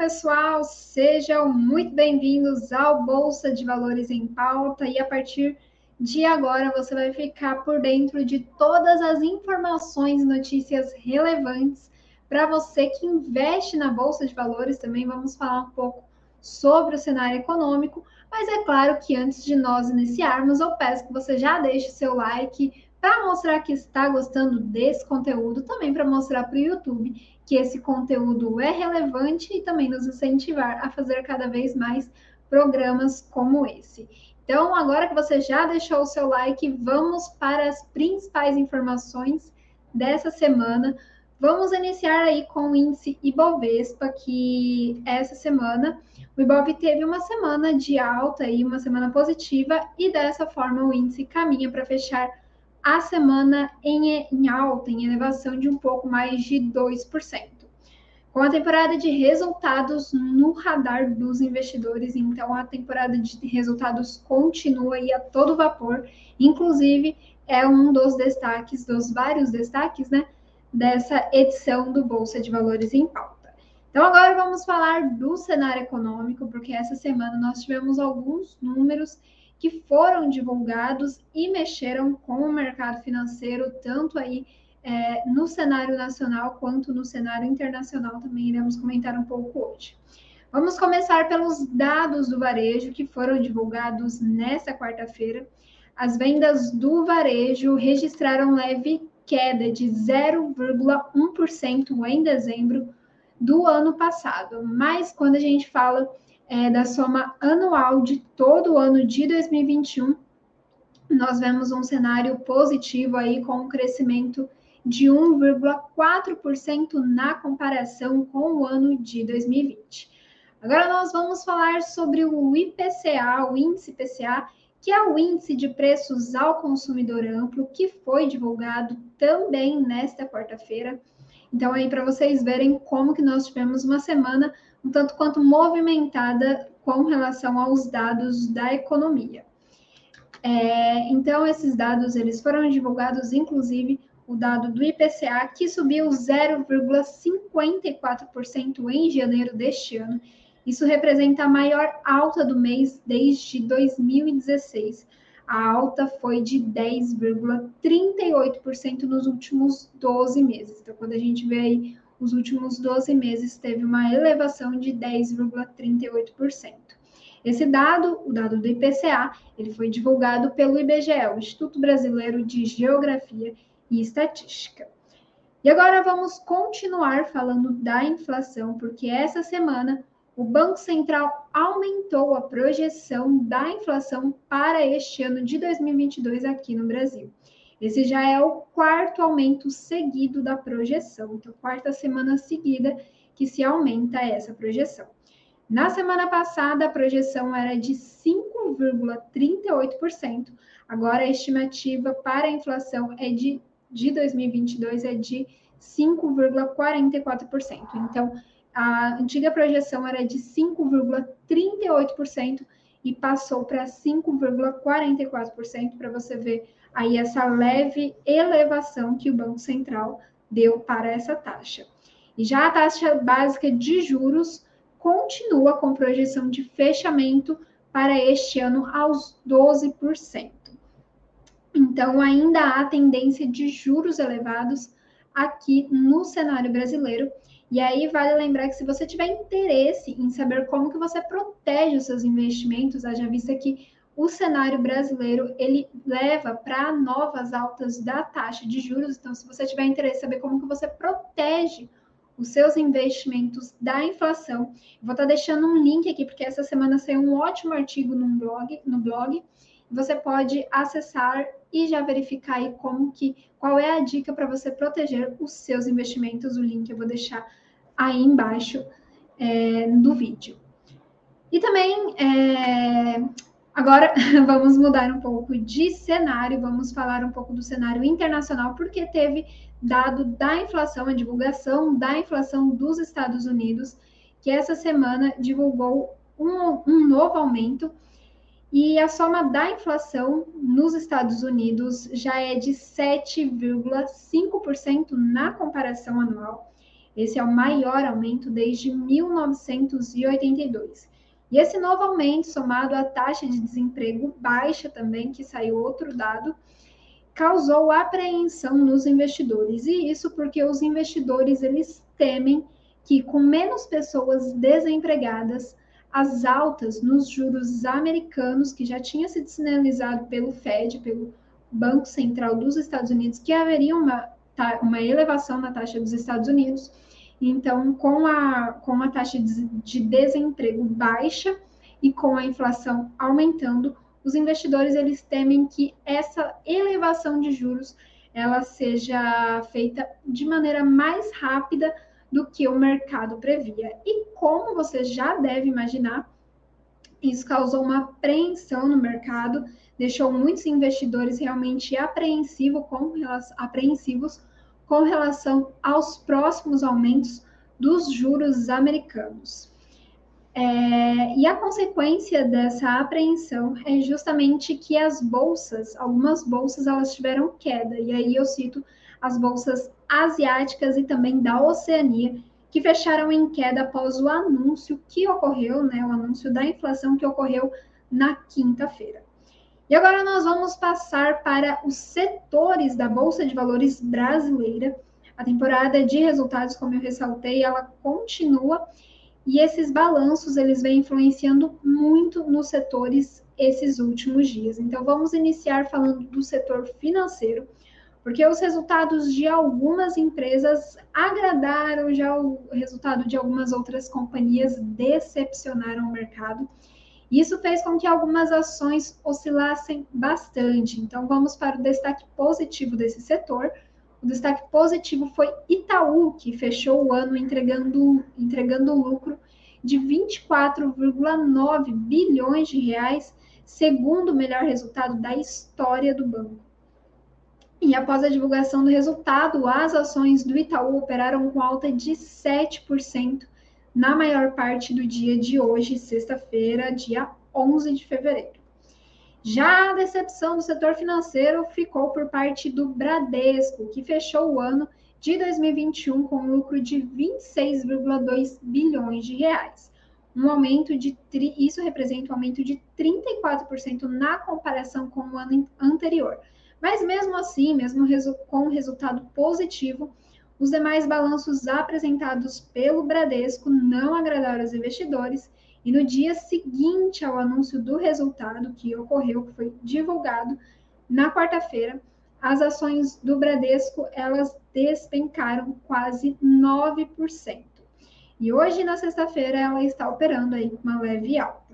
pessoal, sejam muito bem-vindos ao Bolsa de Valores em Pauta e a partir de agora você vai ficar por dentro de todas as informações e notícias relevantes para você que investe na Bolsa de Valores. Também vamos falar um pouco sobre o cenário econômico, mas é claro que antes de nós iniciarmos, eu peço que você já deixe o seu like para mostrar que está gostando desse conteúdo, também para mostrar para o YouTube que esse conteúdo é relevante e também nos incentivar a fazer cada vez mais programas como esse. Então, agora que você já deixou o seu like, vamos para as principais informações dessa semana. Vamos iniciar aí com o índice Ibovespa, que essa semana o Ibov teve uma semana de alta e uma semana positiva, e dessa forma o índice caminha para fechar a semana em, em alta, em elevação de um pouco mais de 2%. Com a temporada de resultados no radar dos investidores, então a temporada de resultados continua a todo vapor, inclusive é um dos destaques, dos vários destaques, né, dessa edição do Bolsa de Valores em Pauta. Então agora vamos falar do cenário econômico, porque essa semana nós tivemos alguns números que foram divulgados e mexeram com o mercado financeiro, tanto aí é, no cenário nacional quanto no cenário internacional, também iremos comentar um pouco hoje. Vamos começar pelos dados do varejo que foram divulgados nesta quarta-feira. As vendas do varejo registraram leve queda de 0,1% em dezembro do ano passado, mas quando a gente fala é, da soma anual de todo o ano de 2021, nós vemos um cenário positivo aí com um crescimento de 1,4% na comparação com o ano de 2020. Agora nós vamos falar sobre o IPCA, o índice IPCA, que é o índice de preços ao consumidor amplo, que foi divulgado também nesta quarta-feira. Então aí para vocês verem como que nós tivemos uma semana um tanto quanto movimentada com relação aos dados da economia. É, então, esses dados eles foram divulgados, inclusive o dado do IPCA, que subiu 0,54% em janeiro deste ano. Isso representa a maior alta do mês desde 2016. A alta foi de 10,38% nos últimos 12 meses. Então, quando a gente vê aí os últimos 12 meses teve uma elevação de 10,38%. Esse dado, o dado do IPCA, ele foi divulgado pelo IBGE, o Instituto Brasileiro de Geografia e Estatística. E agora vamos continuar falando da inflação, porque essa semana o Banco Central aumentou a projeção da inflação para este ano de 2022 aqui no Brasil. Esse já é o quarto aumento seguido da projeção, então, quarta semana seguida que se aumenta essa projeção. Na semana passada, a projeção era de 5,38%, agora a estimativa para a inflação é de, de 2022 é de 5,44%. Então, a antiga projeção era de 5,38% e passou para 5,44% para você ver aí essa leve elevação que o Banco Central deu para essa taxa. E já a taxa básica de juros continua com projeção de fechamento para este ano aos 12%. Então, ainda há tendência de juros elevados aqui no cenário brasileiro. E aí vale lembrar que se você tiver interesse em saber como que você protege os seus investimentos, haja vista que o cenário brasileiro ele leva para novas altas da taxa de juros. Então, se você tiver interesse em saber como que você protege os seus investimentos da inflação, vou estar tá deixando um link aqui porque essa semana saiu um ótimo artigo no blog, no blog. Você pode acessar e já verificar aí como que qual é a dica para você proteger os seus investimentos. O link eu vou deixar aí embaixo é, do vídeo. E também é, Agora vamos mudar um pouco de cenário, vamos falar um pouco do cenário internacional, porque teve dado da inflação, a divulgação da inflação dos Estados Unidos, que essa semana divulgou um, um novo aumento, e a soma da inflação nos Estados Unidos já é de 7,5% na comparação anual. Esse é o maior aumento desde 1982. E esse novo aumento, somado à taxa de desemprego baixa também, que saiu outro dado, causou apreensão nos investidores. E isso porque os investidores eles temem que com menos pessoas desempregadas, as altas nos juros americanos, que já tinha sido sinalizado pelo Fed, pelo Banco Central dos Estados Unidos, que haveria uma, uma elevação na taxa dos Estados Unidos. Então, com a, com a taxa de, de desemprego baixa e com a inflação aumentando, os investidores eles temem que essa elevação de juros ela seja feita de maneira mais rápida do que o mercado previa. E como você já deve imaginar, isso causou uma apreensão no mercado, deixou muitos investidores realmente apreensivo com, apreensivos com relação aos próximos aumentos dos juros americanos. É, e a consequência dessa apreensão é justamente que as bolsas, algumas bolsas, elas tiveram queda. E aí eu cito as bolsas asiáticas e também da Oceania, que fecharam em queda após o anúncio que ocorreu, né, o anúncio da inflação que ocorreu na quinta-feira. E agora nós vamos passar para os setores da Bolsa de Valores brasileira. A temporada de resultados, como eu ressaltei, ela continua e esses balanços eles vêm influenciando muito nos setores esses últimos dias. Então vamos iniciar falando do setor financeiro porque os resultados de algumas empresas agradaram, já o resultado de algumas outras companhias decepcionaram o mercado. Isso fez com que algumas ações oscilassem bastante. Então, vamos para o destaque positivo desse setor. O destaque positivo foi Itaú, que fechou o ano entregando, entregando lucro de 24,9 bilhões de reais, segundo o melhor resultado da história do banco. E após a divulgação do resultado, as ações do Itaú operaram com alta de 7% na maior parte do dia de hoje, sexta-feira, dia 11 de fevereiro. Já a decepção do setor financeiro ficou por parte do Bradesco, que fechou o ano de 2021 com um lucro de 26,2 bilhões de reais. Um aumento de isso representa um aumento de 34% na comparação com o ano anterior. Mas mesmo assim, mesmo com resultado positivo, os demais balanços apresentados pelo Bradesco não agradaram os investidores e no dia seguinte ao anúncio do resultado que ocorreu, que foi divulgado na quarta-feira, as ações do Bradesco elas despencaram quase 9%. E hoje, na sexta-feira, ela está operando aí com uma leve alta.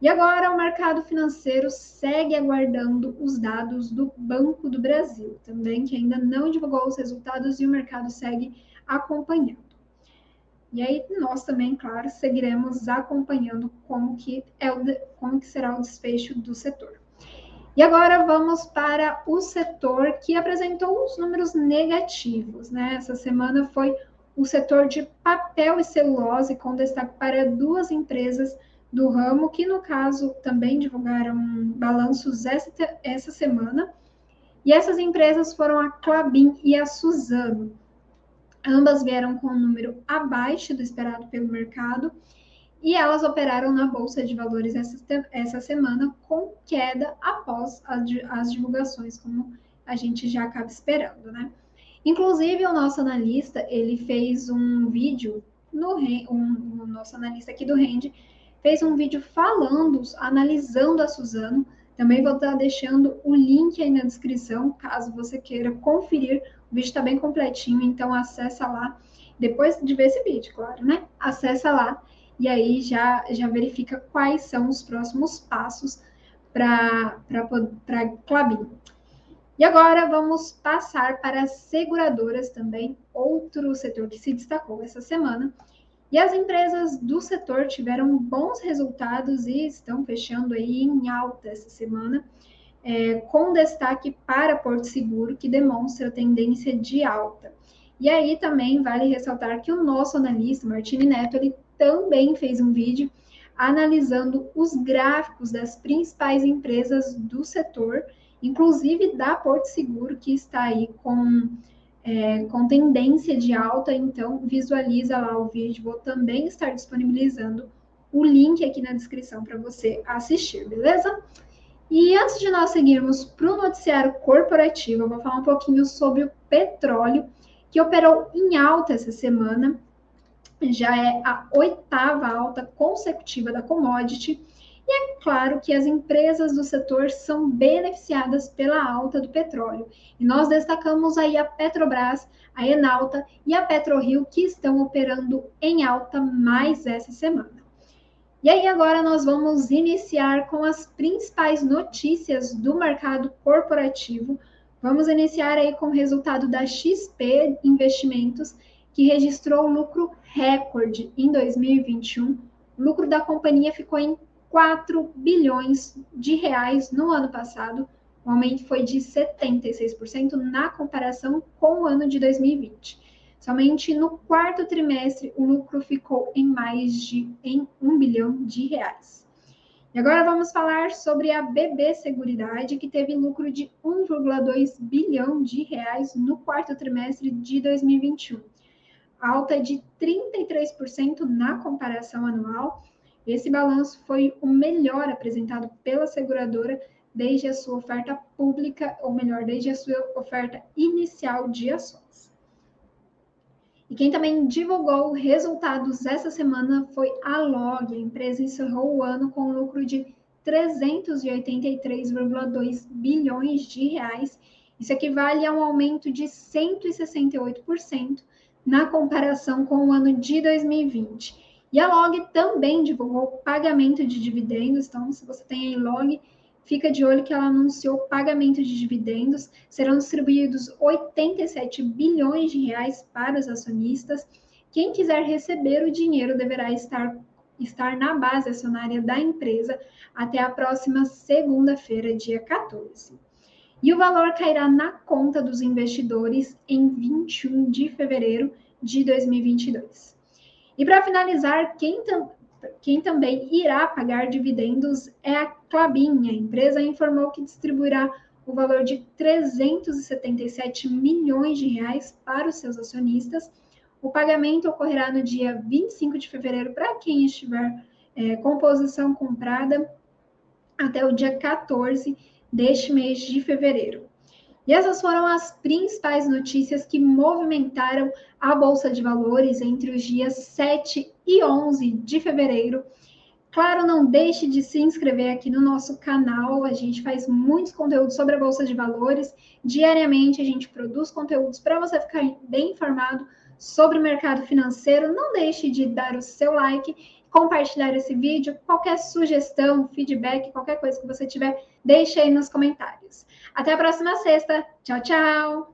E agora o mercado financeiro segue aguardando os dados do Banco do Brasil, também que ainda não divulgou os resultados e o mercado segue acompanhando. E aí nós também, claro, seguiremos acompanhando como que é o como que será o desfecho do setor. E agora vamos para o setor que apresentou os números negativos, né? Essa semana foi o setor de papel e celulose, com destaque para duas empresas do ramo, que no caso também divulgaram balanços essa, essa semana. E essas empresas foram a Clabin e a Suzano. Ambas vieram com um número abaixo do esperado pelo mercado e elas operaram na Bolsa de Valores essa, essa semana com queda após as, as divulgações, como a gente já acaba esperando, né? Inclusive, o nosso analista, ele fez um vídeo, no um, o nosso analista aqui do Rende, fez um vídeo falando, analisando a Suzano. Também vou estar deixando o link aí na descrição, caso você queira conferir. O vídeo está bem completinho, então acessa lá. Depois de ver esse vídeo, claro, né? Acessa lá e aí já, já verifica quais são os próximos passos para Clabin. E agora vamos passar para as seguradoras também, outro setor que se destacou essa semana, e as empresas do setor tiveram bons resultados e estão fechando aí em alta essa semana, é, com destaque para Porto Seguro, que demonstra tendência de alta. E aí também vale ressaltar que o nosso analista, Martini Neto, ele também fez um vídeo analisando os gráficos das principais empresas do setor, inclusive da Porto Seguro, que está aí com é, com tendência de alta, então visualiza lá o vídeo. Vou também estar disponibilizando o link aqui na descrição para você assistir, beleza? E antes de nós seguirmos para o noticiário corporativo, eu vou falar um pouquinho sobre o petróleo, que operou em alta essa semana. Já é a oitava alta consecutiva da commodity e é claro que as empresas do setor são beneficiadas pela alta do petróleo. E nós destacamos aí a Petrobras, a Enalta e a PetroRio que estão operando em alta mais essa semana. E aí agora nós vamos iniciar com as principais notícias do mercado corporativo. Vamos iniciar aí com o resultado da XP Investimentos, que registrou lucro recorde em 2021. O lucro da companhia ficou em 4 bilhões de reais no ano passado. O aumento foi de 76% na comparação com o ano de 2020. Somente no quarto trimestre, o lucro ficou em mais de em 1 bilhão de reais. E agora vamos falar sobre a BB Seguridade, que teve lucro de 1,2 bilhão de reais no quarto trimestre de 2021, alta de 33% na comparação anual esse balanço foi o melhor apresentado pela seguradora desde a sua oferta pública, ou melhor, desde a sua oferta inicial de ações. E quem também divulgou resultados essa semana foi a Log. A empresa encerrou o ano com um lucro de 383,2 bilhões de reais. Isso equivale a um aumento de 168% na comparação com o ano de 2020. E a Log também divulgou pagamento de dividendos, então se você tem aí Log, fica de olho que ela anunciou pagamento de dividendos, serão distribuídos 87 bilhões de reais para os acionistas. Quem quiser receber o dinheiro deverá estar, estar na base acionária da empresa até a próxima segunda-feira, dia 14. E o valor cairá na conta dos investidores em 21 de fevereiro de 2022. E para finalizar, quem, tam quem também irá pagar dividendos é a Clabin. A empresa informou que distribuirá o valor de 377 milhões de reais para os seus acionistas. O pagamento ocorrerá no dia 25 de fevereiro para quem estiver é, com posição comprada até o dia 14 deste mês de fevereiro. E essas foram as principais notícias que movimentaram a Bolsa de Valores entre os dias 7 e 11 de fevereiro. Claro, não deixe de se inscrever aqui no nosso canal. A gente faz muitos conteúdos sobre a Bolsa de Valores. Diariamente a gente produz conteúdos para você ficar bem informado sobre o mercado financeiro. Não deixe de dar o seu like compartilhar esse vídeo. Qualquer sugestão, feedback, qualquer coisa que você tiver, deixe aí nos comentários. Até a próxima sexta. Tchau, tchau!